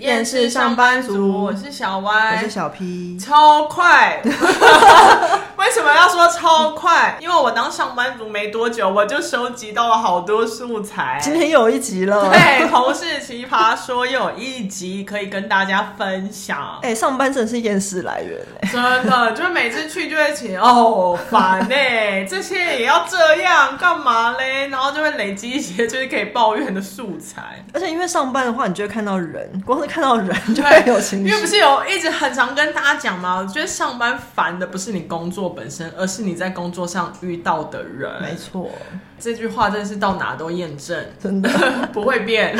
厌世上班族，我是小歪，我是小 P，超快。为什么要说超快？因为我当上班族没多久，我就收集到了好多素材。今天又有一集了，对，同事奇葩说又有一集可以跟大家分享。哎、欸，上班真的是厌世来源哎，真的，就是每次去就会请哦烦哎，这些也要这样干嘛嘞？然后就会累积一些就是可以抱怨的素材。而且因为上班的话，你就会看到人，光是看到人就会有情绪。因为不是有一直很常跟大家讲吗？我觉得上班烦的不是你工作本身，而是你在工作上遇到的人。没错，这句话真的是到哪都验证，真的 不会变。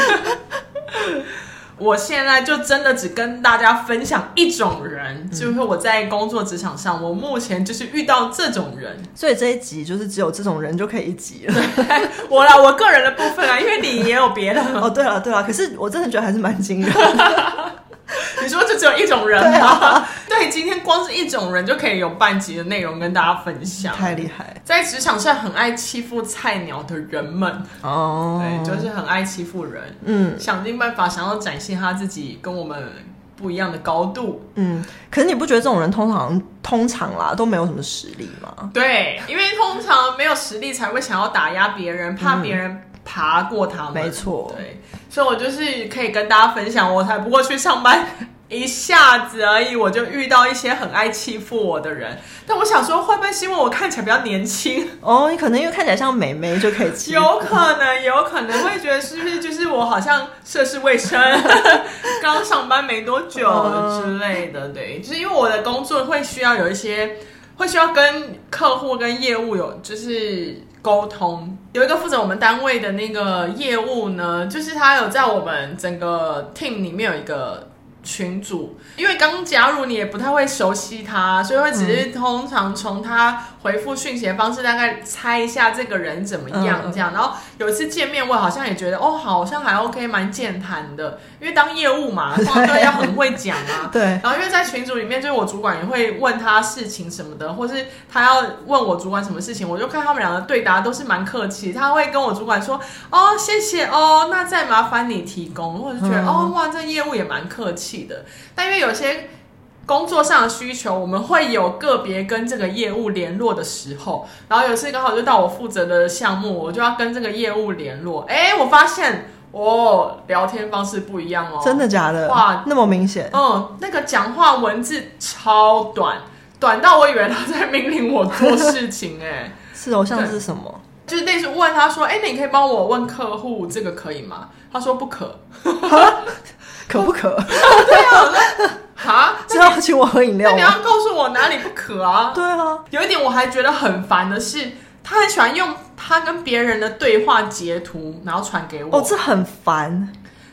我现在就真的只跟大家分享一种人，嗯、就是我在工作职场上，我目前就是遇到这种人，所以这一集就是只有这种人就可以一集了。我啦，我个人的部分啊，因为你也有别的。哦，对了对了，可是我真的觉得还是蛮惊人的。你说就只有一种人吗？啊、对，今天光是一种人就可以有半集的内容跟大家分享，太厉害！在职场上很爱欺负菜鸟的人们哦，对，就是很爱欺负人，嗯，想尽办法想要展现他自己跟我们不一样的高度，嗯。可是你不觉得这种人通常通常啦都没有什么实力吗？对，因为通常没有实力才会想要打压别人，怕别人爬过他们。嗯、没错，对。所以，我就是可以跟大家分享，我才不过去上班一下子而已，我就遇到一些很爱欺负我的人。但我想说，会不会是因为我看起来比较年轻？哦，你可能因为看起来像美眉就可以欺负。有可能，有可能会觉得是不是就是我好像涉世未深，刚上班没多久之类的？对，就是因为我的工作会需要有一些，会需要跟客户跟业务有就是。沟通有一个负责我们单位的那个业务呢，就是他有在我们整个 team 里面有一个群主，因为刚加入你也不太会熟悉他，所以会只是通常从他回复讯息的方式大概猜一下这个人怎么样这样。然后有一次见面，我好像也觉得哦，好像还 OK，蛮健谈的。因为当业务嘛，通常都要很会讲啊。对。然后因为在群组里面，就是我主管也会问他事情什么的，或是他要问我主管什么事情，我就看他们两个对答都是蛮客气。他会跟我主管说：“哦，谢谢哦，那再麻烦你提供。”我就觉得、嗯、哦，哇，这业务也蛮客气的。但因为有些。工作上的需求，我们会有个别跟这个业务联络的时候，然后有次刚好就到我负责的项目，我就要跟这个业务联络。哎，我发现哦，聊天方式不一样哦，真的假的？哇，那么明显？嗯，那个讲话文字超短，短到我以为他在命令我做事情。哎，是哦，像是什么？就是类似问他说：“哎，那你可以帮我问客户这个可以吗？”他说：“不可。”可不可？对啊。哈，是要请我喝饮料？那你要告诉我哪里不可啊？对啊，有一点我还觉得很烦的是，他很喜欢用他跟别人的对话截图，然后传给我。哦，这很烦。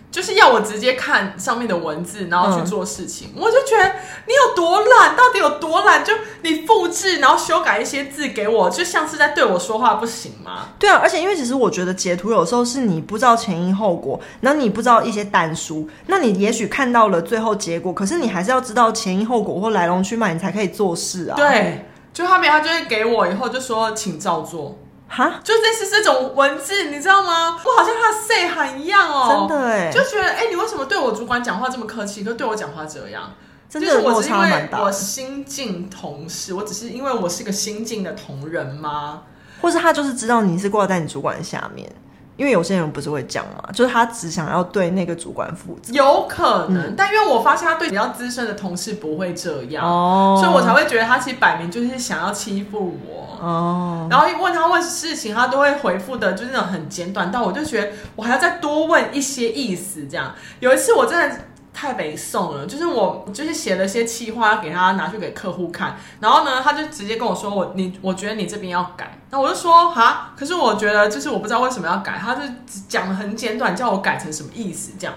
就是要我直接看上面的文字，然后去做事情，嗯、我就觉得你有多懒，到底有多懒？就你复制，然后修改一些字给我，就像是在对我说话，不行吗？对啊，而且因为其实我觉得截图有时候是你不知道前因后果，然后你不知道一些但书，那你也许看到了最后结果，可是你还是要知道前因后果或来龙去脉，你才可以做事啊。对，就后面他就会给我以后就说，请照做。哈，就类似这种文字，你知道吗？我好像他的 say 喊一样哦，真的哎，就觉得哎，你为什么对我主管讲话这么客气，可对我讲话这样？真的落差蛮大。我新进同事，我只是因为我是个新进的同仁吗？或是他就是知道你是挂在你主管下面？因为有些人不是会讲嘛，就是他只想要对那个主管负责，有可能。嗯、但因为我发现他对比较资深的同事不会这样，哦，所以我才会觉得他其实摆明就是想要欺负我。哦，然后一问他问事情，他都会回复的，就是那种很简短，但我就觉得我还要再多问一些意思。这样有一次我真的。太北宋了，就是我就是写了些企划给他拿去给客户看，然后呢，他就直接跟我说我你我觉得你这边要改，那我就说哈，可是我觉得就是我不知道为什么要改，他就讲的很简短，叫我改成什么意思这样。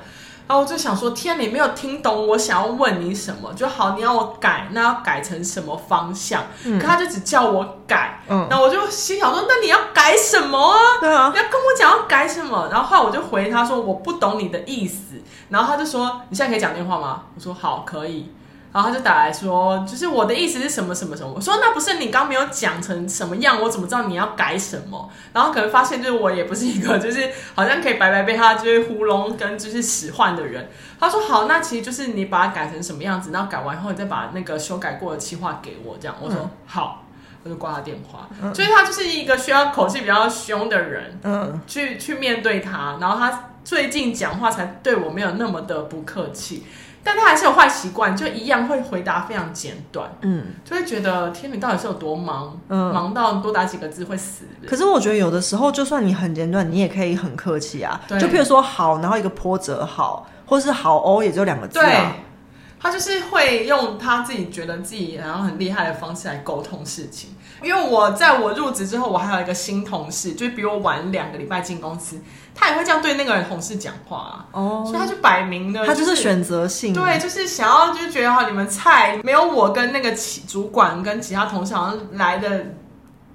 然后我就想说，天，你没有听懂我想要问你什么就好，你要我改，那要改成什么方向？嗯、可他就只叫我改，嗯，然后我就心想说，那你要改什么啊？对啊，你要跟我讲要改什么？然后后来我就回他说，我不懂你的意思。然后他就说，你现在可以讲电话吗？我说好，可以。然后他就打来说，就是我的意思是什么什么什么。我说那不是你刚没有讲成什么样，我怎么知道你要改什么？然后可能发现就是我也不是一个就是好像可以白白被他就是糊弄跟就是使唤的人。他说好，那其实就是你把它改成什么样子，然后改完后你再把那个修改过的企划给我，这样。我说、嗯、好，我就挂他电话。嗯、所以他就是一个需要口气比较凶的人，嗯，去去面对他。然后他最近讲话才对我没有那么的不客气。但他还是有坏习惯，就一样会回答非常简短，嗯，就会觉得天，你到底是有多忙，嗯，忙到多打几个字会死。可是我觉得有的时候，就算你很简短，你也可以很客气啊。就譬如说好，然后一个波折好，或是好哦，也就两个字啊。对，他就是会用他自己觉得自己然后很厉害的方式来沟通事情。因为我在我入职之后，我还有一个新同事，就是比我晚两个礼拜进公司。他也会这样对那个人同事讲话啊，哦，所以他就摆明的，他就是选择性，对，就是想要就是觉得哈，你们菜没有我跟那个其主管跟其他同事好像来的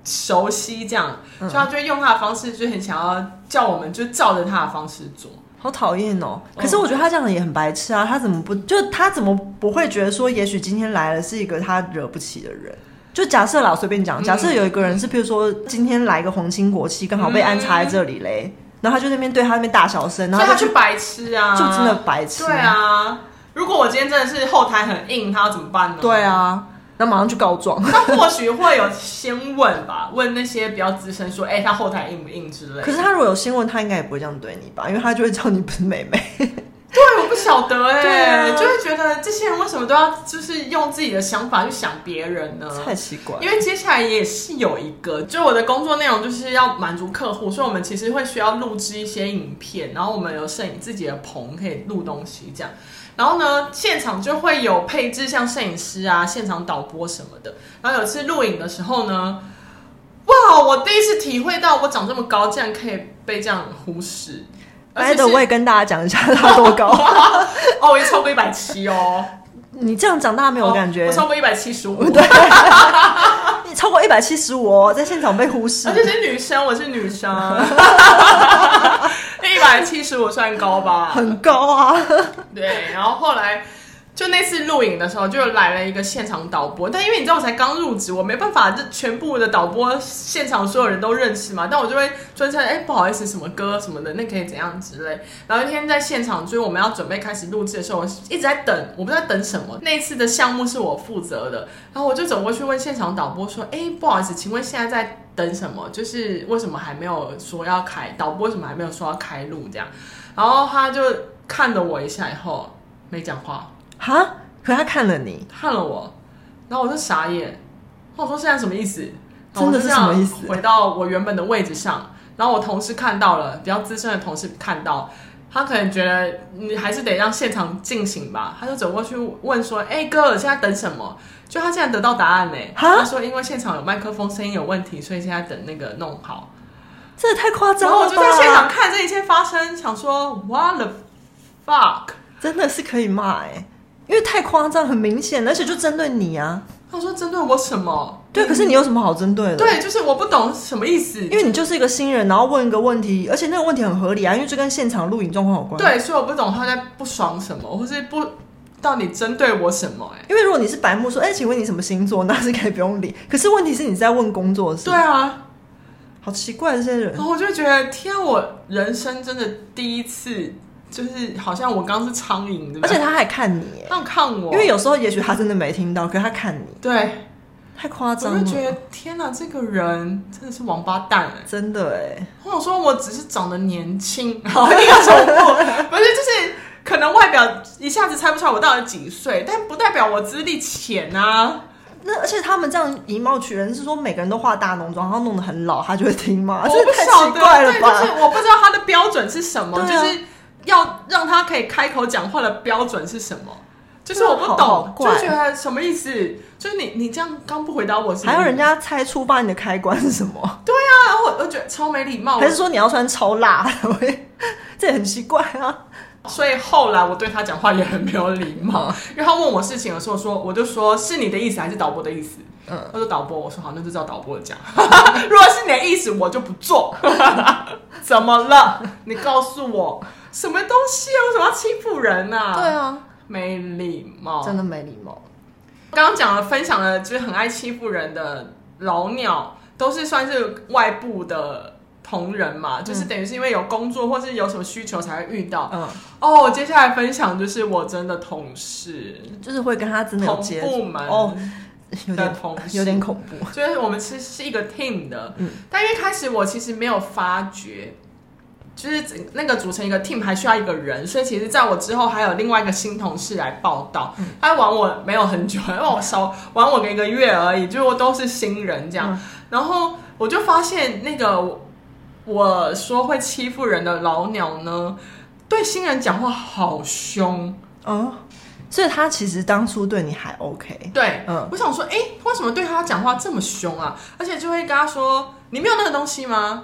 熟悉这样，所以他就用他的方式，就很想要叫我们就照着他的方式做，好讨厌哦。可是我觉得他这样也很白痴啊，他怎么不就他怎么不会觉得说，也许今天来了是一个他惹不起的人？就假设啦，我随便讲，假设有一个人是，譬如说今天来个皇亲国戚，刚好被安插在这里嘞。然后他就那边对他那边大小声，然后他就白痴啊，就真的白痴。对啊，如果我今天真的是后台很硬，他要怎么办呢？对啊，那马上去告状。他或许会有先问吧，问那些比较资深，说，哎，他后台硬不硬之类的。可是他如果有先问，他应该也不会这样对你吧？因为他就会叫你不是妹妹。对，我不晓得哎、欸，啊、就会觉得这些人为什么都要就是用自己的想法去想别人呢？太奇怪。因为接下来也是有一个，就我的工作内容就是要满足客户，所以我们其实会需要录制一些影片，然后我们有摄影自己的棚可以录东西这样。然后呢，现场就会有配置像摄影师啊、现场导播什么的。然后有次录影的时候呢，哇，我第一次体会到我长这么高，竟然可以被这样忽视。来的我也跟大家讲一下他多高 哦，我也超过一百七哦。你这样长大家没有感觉？哦、我超过一百七十五，对，你超过一百七十五哦，在现场被忽视。而且是女生，我是女生，一百七十五算高吧？很高啊。对，然后后来。就那次录影的时候，就来了一个现场导播，但因为你知道我才刚入职，我没办法，这全部的导播现场所有人都认识嘛，但我就会专程哎，不好意思，什么歌什么的，那可以怎样之类。然后一天在现场，就是我们要准备开始录制的时候，我一直在等，我不知道等什么。那次的项目是我负责的，然后我就走过去问现场导播说：“哎，不好意思，请问现在在等什么？就是为什么还没有说要开导播？为什么还没有说要开录这样？”然后他就看了我一下，以后没讲话。哈？可他看了你，看了我，然后我就傻眼。我说现在什么意思？真的是什么意思？回到我原本的位置上，然后我同事看到了，比较资深的同事看到，他可能觉得你还是得让现场进行吧。他就走过去问说：“哎、欸、哥，现在等什么？”就他现在得到答案呢。哈他说：“因为现场有麦克风，声音有问题，所以现在等那个弄好。”这也太夸张了！然后我就在现场看这一切发生，想说：“What the fuck？” 真的是可以骂哎。因为太夸张，很明显，而且就针对你啊！他说针对我什么？对，可是你有什么好针对的？对，就是我不懂什么意思。因为你就是一个新人，然后问一个问题，而且那个问题很合理啊，因为这跟现场录影状况有关。对，所以我不懂他在不爽什么，或是不到底针对我什么？哎，因为如果你是白目说，哎，请问你什么星座？那是可以不用理。可是问题是你在问工作的事。对啊，好奇怪这些人。然后我就觉得，天啊，我人生真的第一次。就是好像我刚是苍蝇？而且他还看你，他看我，因为有时候也许他真的没听到，可是他看你，对，太夸张了。我就觉得天哪，这个人真的是王八蛋，真的哎。我想说，我只是长得年轻，好，一个重复，不是，就是可能外表一下子猜不出来我到底几岁，但不代表我资历浅啊。那而且他们这样以貌取人，是说每个人都化大浓妆，然后弄得很老，他就会听吗？我不晓得，对，就是我不知道他的标准是什么，就是。要让他可以开口讲话的标准是什么？就是我不懂，好好就觉得什么意思？就是你你这样刚不回答我还要人家猜出发你的开关是什么？对啊，然后我我觉得超没礼貌。还是说你要穿超辣？这也很奇怪啊。所以后来我对他讲话也很没有礼貌，嗯、因为他问我事情的时候说，我就说是你的意思还是导播的意思？嗯，他说导播，我说好，那就照导播讲。如果是你的意思，我就不做。怎么了？你告诉我。什么东西啊？为什么要欺负人呢、啊？对啊，没礼貌，真的没礼貌。刚刚讲了，分享了，就是很爱欺负人的老鸟，都是算是外部的同仁嘛，嗯、就是等于是因为有工作或是有什么需求才会遇到。嗯，哦，接下来分享就是我真的同事，就是会跟他真的有接触同部门哦，有点同有点恐怖。就是我们其实是一个 team 的，嗯，但因为开始我其实没有发觉。就是那个组成一个 team 还需要一个人，所以其实在我之后还有另外一个新同事来报道。嗯、他玩我没有很久，因为我少玩我一个月而已，就都是新人这样。嗯、然后我就发现那个我说会欺负人的老鸟呢，对新人讲话好凶哦。所以他其实当初对你还 OK。对，嗯，我想说，哎，为什么对他讲话这么凶啊？而且就会跟他说：“你没有那个东西吗？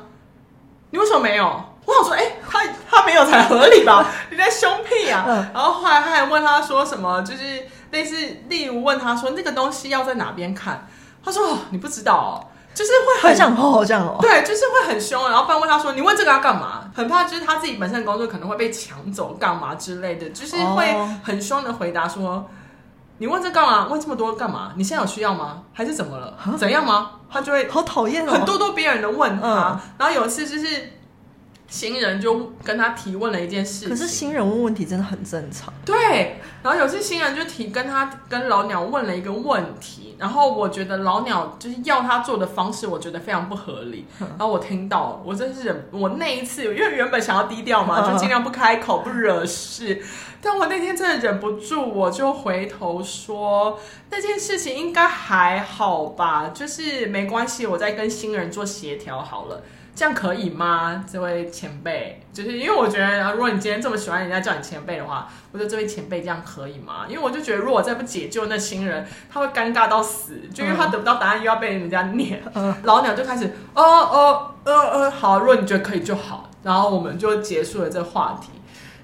你为什么没有？”我想说，哎、欸，他他没有才合理吧？你在凶屁啊！嗯、然后后来他还问他说什么，就是类似，例如问他说那个东西要在哪边看？他说、哦、你不知道哦，就是会很想吼这样哦。对，就是会很凶。然后不然问他说你问这个要干嘛？很怕就是他自己本身的工作可能会被抢走，干嘛之类的，就是会很凶的回答说你问这干嘛？问这么多干嘛？你现在有需要吗？还是怎么了？怎样吗？他就会好讨厌哦，很咄咄逼人的问他。嗯、然后有一次就是。新人就跟他提问了一件事，可是新人问问题真的很正常。对，然后有些新人就提跟他跟老鸟问了一个问题，然后我觉得老鸟就是要他做的方式，我觉得非常不合理。嗯、然后我听到，我真是忍，我那一次因为原本想要低调嘛，就尽量不开口不惹事，嗯、但我那天真的忍不住，我就回头说那件事情应该还好吧，就是没关系，我再跟新人做协调好了。这样可以吗？这位前辈，就是因为我觉得，如果你今天这么喜欢人家叫你前辈的话，我觉得这位前辈这样可以吗？因为我就觉得，如果我再不解救那新人，他会尴尬到死，就因为他得不到答案，又要被人家念。嗯、老鸟就开始，哦哦呃呃，好，如果你觉得可以就好，然后我们就结束了这个话题。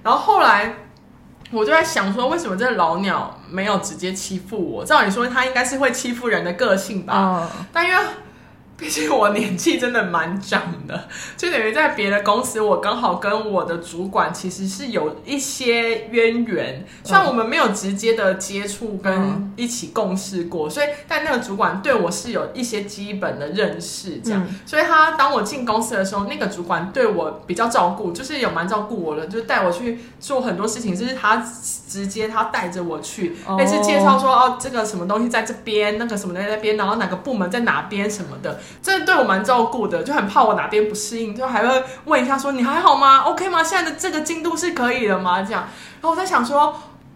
然后后来我就在想说，为什么这老鸟没有直接欺负我？照理说他应该是会欺负人的个性吧？嗯、但因为。毕竟我年纪真的蛮长的，就等于在别的公司，我刚好跟我的主管其实是有一些渊源，虽然我们没有直接的接触跟一起共事过，所以但那个主管对我是有一些基本的认识，这样，所以他当我进公司的时候，那个主管对我比较照顾，就是有蛮照顾我的，就带我去做很多事情，就是他直接他带着我去，类似介绍说哦，这个什么东西在这边，那个什么东西在那边，然后哪个部门在哪边什么的。这对我蛮照顾的，就很怕我哪边不适应，就还会问一下说，你还好吗？OK 吗？现在的这个进度是可以的吗？这样，然后我在想说，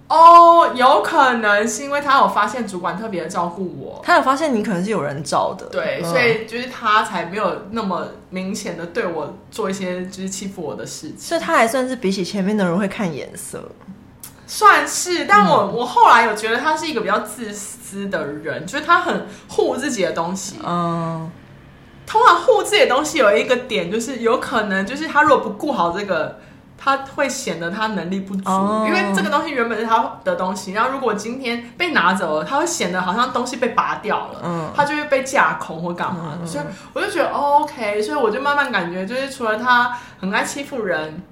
哦，有可能是因为他有发现主管特别的照顾我，他有发现你可能是有人罩的，对，嗯、所以就是他才没有那么明显的对我做一些就是欺负我的事情，所以他还算是比起前面的人会看颜色。算是，但我、嗯、我后来有觉得他是一个比较自私的人，就是他很护自己的东西，嗯。通常护自己的东西有一个点，就是有可能就是他如果不顾好这个，他会显得他能力不足，哦、因为这个东西原本是他的东西，然后如果今天被拿走了，他会显得好像东西被拔掉了，嗯，他就会被架空或干嘛。的，嗯、所以我就觉得、哦、OK，所以我就慢慢感觉，就是除了他很爱欺负人，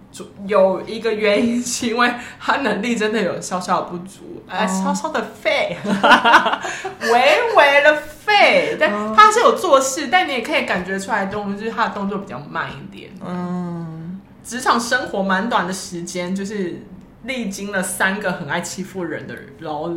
有一个原因是因为他能力真的有小小的不足，哎、哦，稍稍的废，微微的。废，但他是有做事，但你也可以感觉出来，动就是他的动作比较慢一点。嗯，职场生活蛮短的时间，就是历经了三个很爱欺负人的老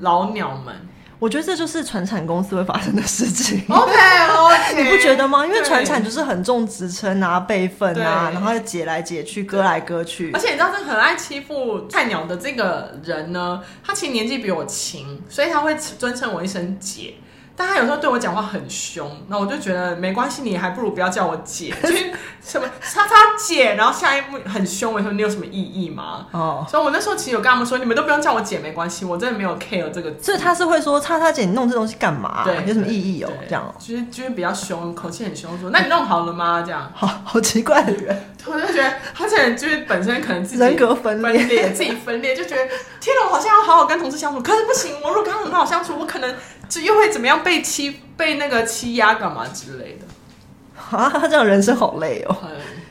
老鸟们。我觉得这就是传产公司会发生的事情。OK OK，你不觉得吗？因为传产就是很重职称啊、辈分啊，然后解来解去、割来割去。而且你知道，这很爱欺负菜鸟的这个人呢，他其实年纪比我轻，所以他会尊称我一声姐。但他有时候对我讲话很凶，那我就觉得没关系，你还不如不要叫我姐，就是 什么叉叉姐，然后下一步很凶，我说你有什么意义吗？哦，所以我那时候其实有跟他们说，你们都不用叫我姐，没关系，我真的没有 care 这个字。所以他是会说叉叉姐，你弄这东西干嘛？对，有什么意义哦？这样，就是就是比较凶，口气很凶，说那你弄好了吗？这样，好 好奇怪的人，我就觉得他这人就是本身可能自己人格分裂，自己分裂，就觉得天哪，我好像要好好跟同事相处，可是不行，我如果跟他很好相处，我可能。就又会怎么样被欺被那个欺压干嘛之类的，啊，他这样人生好累哦。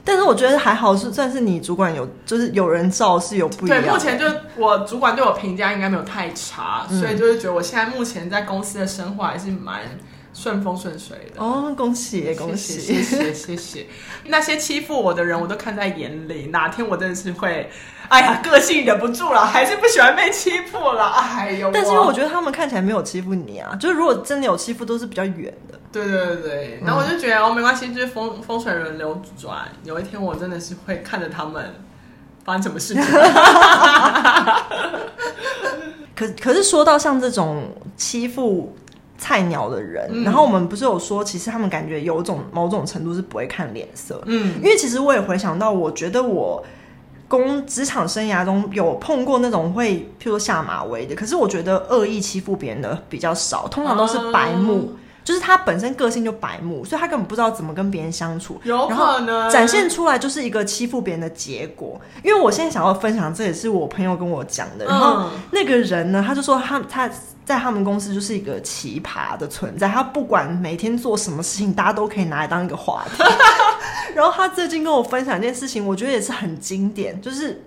但是我觉得还好，是算是你主管有，就是有人照是有不一样。对，目前就我主管对我评价应该没有太差，嗯，所以就是觉得我现在目前在公司的生活还是蛮顺风顺水的。哦，恭喜恭喜，谢谢谢谢。那些欺负我的人，我都看在眼里。哪天我真的是会，哎呀，个性忍不住了，还是不喜欢被欺负了。哎呦，但是因为我觉得他们看起来没有欺负你啊，就是如果真的有欺负，都是比较远的。对对对对，然后我就觉得、嗯、哦，没关系，就是风风水轮流转，有一天我真的是会看着他们发生什么事情。可可是说到像这种欺负菜鸟的人、嗯，然后我们不是有说，其实他们感觉有种某种程度是不会看脸色。嗯，因为其实我也回想到，我觉得我工职场生涯中有碰过那种会，譬如说下马威的，可是我觉得恶意欺负别人的比较少，通常都是白目。嗯就是他本身个性就白目，所以他根本不知道怎么跟别人相处，有可能展现出来就是一个欺负别人的结果。因为我现在想要分享，这也是我朋友跟我讲的。然后那个人呢，他就说他他在他们公司就是一个奇葩的存在，他不管每天做什么事情，大家都可以拿来当一个话题。然后他最近跟我分享一件事情，我觉得也是很经典，就是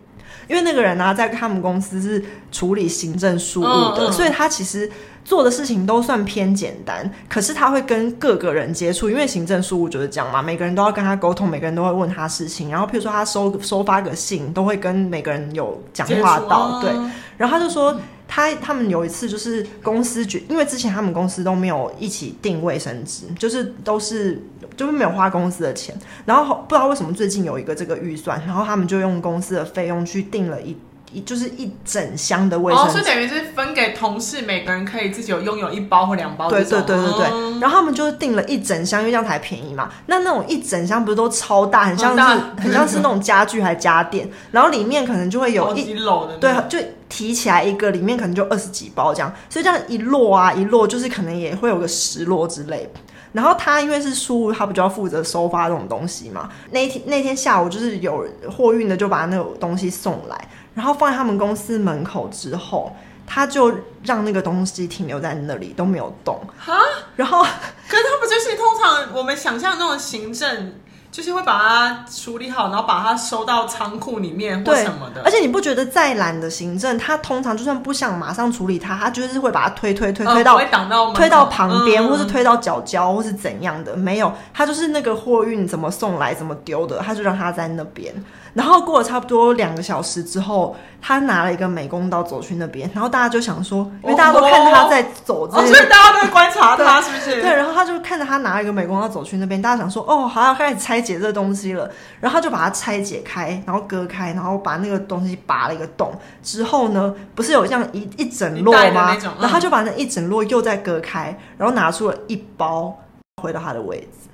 因为那个人呢，在他们公司是处理行政事务的，所以他其实。做的事情都算偏简单，可是他会跟各个人接触，因为行政事务就是这样嘛，每个人都要跟他沟通，每个人都会问他事情，然后譬如说他收收发个信，都会跟每个人有讲话到，啊，对，然后他就说他他们有一次就是公司决，因为之前他们公司都没有一起订卫生纸，就是都是就是没有花公司的钱，然后不知道为什么最近有一个这个预算，然后他们就用公司的费用去订了一。就是一整箱的卫生纸，哦，所以等于是分给同事，每个人可以自己有拥有一包或两包。对对对对对。嗯、然后他们就订了一整箱，因为这样才便宜嘛。那那种一整箱不是都超大，很像是很像是那种家具还家电，然后里面可能就会有一篓的，对，就提起来一个，里面可能就二十几包这样。所以这样一摞啊一摞，就是可能也会有个十摞之类。然后他因为是书务，他不就要负责收发这种东西嘛？那天那天下午就是有货运的就把那个东西送来。然后放在他们公司门口之后，他就让那个东西停留在那里都没有动。哈，然后，可是他不就是通常我们想象那种行政？就是会把它处理好，然后把它收到仓库里面或什么的。而且你不觉得再懒的行政，他通常就算不想马上处理它，他就是会把它推推推推到、嗯、到推到旁边、嗯，或是推到角角，或是怎样的？没有，他就是那个货运怎么送来怎么丢的，他就让它在那边。然后过了差不多两个小时之后，他拿了一个美工刀走去那边，然后大家就想说，因为大家都看他在走这，哦，所以大家都在观察他是不是？对，然后他就看着他拿了一个美工刀走去那边，大家想说，哦，好，要开始拆解这个东西了。然后他就把它拆解开，然后割开，然后把那个东西拔了一个洞。之后呢，不是有这样一一整摞吗？嗯？然后他就把那一整摞又再割开，然后拿出了一包，回到他的位置。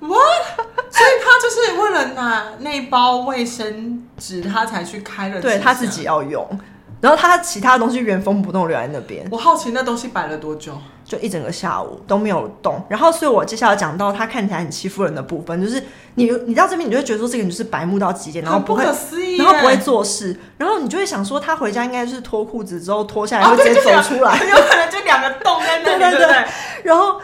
What？就是为了拿那包卫生纸，他才去开了。对，他自己要用，然后他其他东西原封不动留在那边。我好奇那东西摆了多久？就一整个下午都没有动。然后，所以我接下来讲到他看起来很欺负人的部分，就是你你到这边，你就会觉得说这个人就是白目到极点，然后不会，不然后不会做事，然后你就会想说他回家应该是脱裤子之后脱下来会直接走出来，哦、有可能就两个洞在那里，对 对对，对，然后。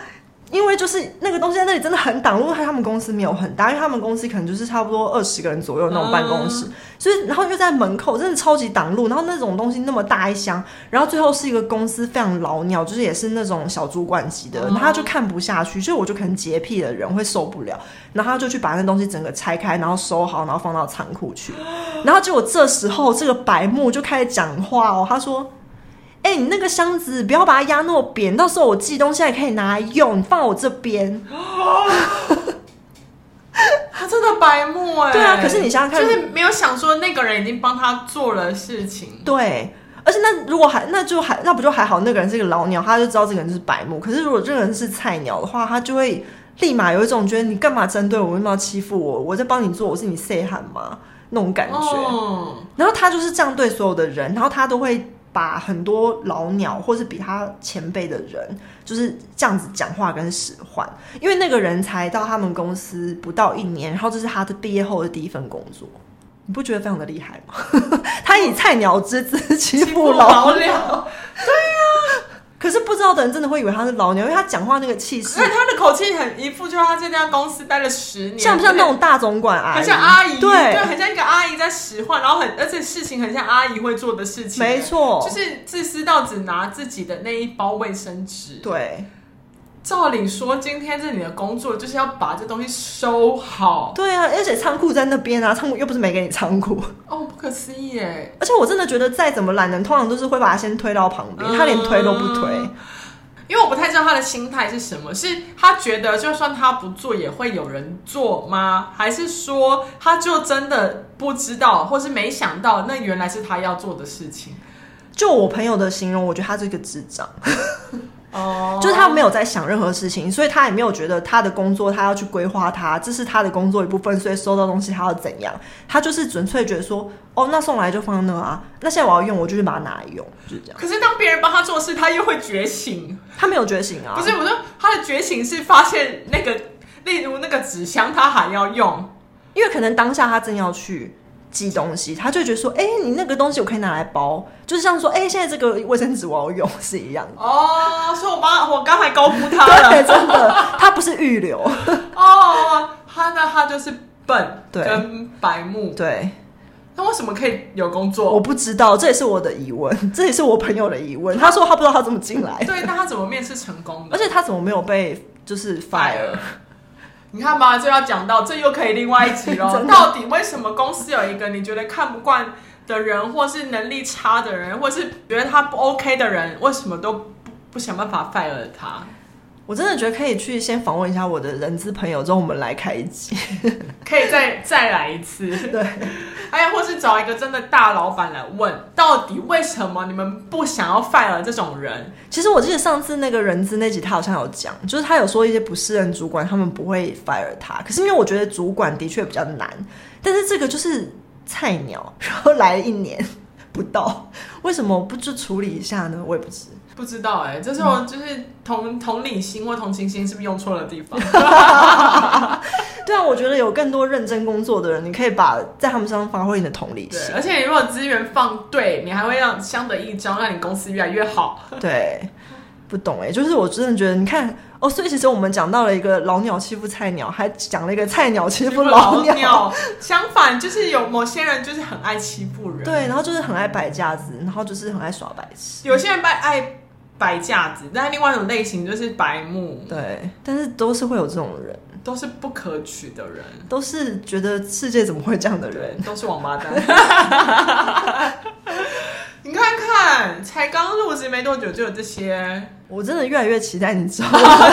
因为就是那个东西在那里真的很挡路，他们公司没有很大，因为他们公司可能就是差不多二十个人左右那种办公室，嗯、所以然后又在门口，真的超级挡路。然后那种东西那么大一箱，然后最后是一个公司非常老鸟，就是也是那种小主管级的，他就看不下去，所以我就可能洁癖的人会受不了，然后他就去把那东西整个拆开，然后收好，然后放到仓库去。然后结果这时候这个白木就开始讲话哦，他说。哎、欸，你那个箱子不要把它压那么扁，到时候我寄东西还可以拿来用。你放我这边，他真的白目哎。对啊，可是你想想看，就是没有想说那个人已经帮他做了事情。对，而且那如果还那就还那不就还好，那个人是个老鸟，他就知道这个人就是白目。可是如果这个人是菜鸟的话，他就会立马有一种觉得你干嘛针对我，为什么要欺负我？我在帮你做，我是你细汉吗？那种感觉。哦。然后他就是这样对所有的人，然后他都会。把很多老鸟或是比他前辈的人，就是这样子讲话跟使唤，因为那个人才到他们公司不到一年，然后这是他的毕业后的第一份工作，你不觉得非常的厉害吗？他以菜鸟之姿欺负老鸟，对。可是不知道的人真的会以为他是老鸟，因为他讲话那个气势，因为他的口气很一副，就是他在那家公司待了十年，像不像那种大总管阿姨？很像阿姨，对，对，很像一个阿姨在使唤，然后很而且事情很像阿姨会做的事情，没错，就是自私到只拿自己的那一包卫生纸，对。照理说，今天是你的工作，就是要把这东西收好。对啊，而且仓库在那边啊，仓库又不是没给你仓库。哦，不可思议哎！而且我真的觉得，再怎么懒人，通常都是会把他先推到旁边，嗯、他连推都不推。因为我不太知道他的心态是什么，是他觉得就算他不做，也会有人做吗？还是说他就真的不知道，或是没想到，那原来是他要做的事情？就我朋友的形容，我觉得他是一个智障。哦，就是他没有在想任何事情，所以他也没有觉得他的工作他要去规划他，这是他的工作一部分，所以收到东西他要怎样，他就是纯粹觉得说，哦，那送来就放那啊，那现在我要用，我就去把它拿来用，就是这样。可是当别人帮他做事，他又会觉醒，他没有觉醒啊？不是，我说他的觉醒是发现那个，例如那个纸箱他还要用，因为可能当下他正要去。寄东西，他就觉得说，哎、欸，你那个东西我可以拿来包，就是像说，哎、欸，现在这个卫生纸我要用是一样的。哦，所以我妈我刚才高估他了，对，真的，他不是预留。哦，他那他就是笨，对跟白目，对。那为什么可以有工作？我不知道，这也是我的疑问，这也是我朋友的疑问。他说他不知道他怎么进来，对，那他怎么面试成功的？而且他怎么没有被就是 fire？你看吧，就要讲到，这又可以另外一集喽。到底为什么公司有一个你觉得看不惯的人，或是能力差的人，或是觉得他不 OK 的人，为什么都不不想办法 fire 他？我真的觉得可以去先访问一下我的人资朋友，之后我们来开一集，可以再再来一次。对，哎呀，或是找一个真的大老板来问，到底为什么你们不想要 fire 这种人？其实我记得上次那个人资那集，他好像有讲，就是他有说一些不适任主管，他们不会 fire 他。可是因为我觉得主管的确比较难，但是这个就是菜鸟，然后来了一年不到，为什么不去处理一下呢？我也不知。不知道哎、欸，这是我就是同、嗯、同理心或同情心是不是用错了地方？对啊，我觉得有更多认真工作的人，你可以把在他们身上发挥你的同理心。而且你如果资源放对，你还会让相得益彰，让你公司越来越好。对，不懂哎、欸，就是我真的觉得，你看哦，所以其实我们讲到了一个老鸟欺负菜鸟，还讲了一个菜鸟欺负老鸟。相反，就是有某些人就是很爱欺负人，对，然后就是很爱摆架子，然后就是很爱耍白痴。有些人爱爱。摆架子，但另外一种类型就是白目。对，但是都是会有这种人，都是不可取的人，都是觉得世界怎么会这样的人，都是王八蛋。才刚入职没多久就有这些，我真的越来越期待你知道吗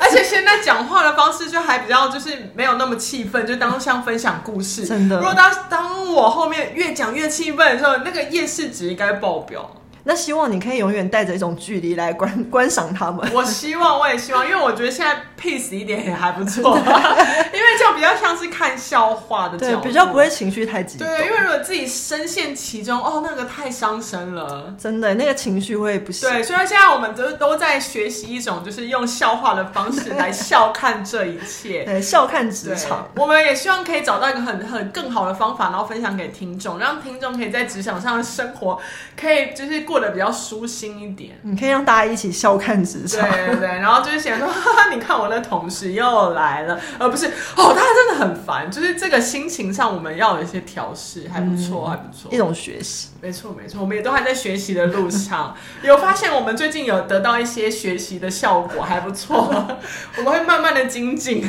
而且现在讲话的方式就还比较就是没有那么气愤，就当像分享故事。真的，如果当当我后面越讲越气愤的时候，那个夜市值应该爆表。那希望你可以永远带着一种距离来观 观赏他们。我希望，我也希望，因为我觉得现在 peace 一点也还不错，因为就比较像是看笑话的对，比较不会情绪太激动。对，因为如果自己深陷其中，哦，那个太伤身了，真的，那个情绪会不行。对，所以现在我们都都在学习一种，就是用笑话的方式来笑看这一切，对，笑看职场。我们也希望可以找到一个很很更好的方法，然后分享给听众，让听众可以在职场上的生活可以就是过得比较舒心。一点，你可以让大家一起笑看职场，对对对，然后就是想说，哈哈，你看我那同事又来了，而不是哦，他真的很烦，就是这个心情上我们要有一些调试，还不错，嗯、还不错，一种学习，没错没错，我们也都还在学习的路上，有发现我们最近有得到一些学习的效果，还不错，我们会慢慢的精进，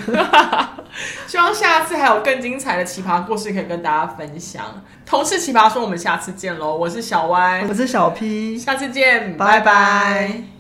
希望下次还有更精彩的奇葩故事可以跟大家分享。同事奇葩说，我们下次见喽，我是小歪，我是小 P，下次见。拜拜。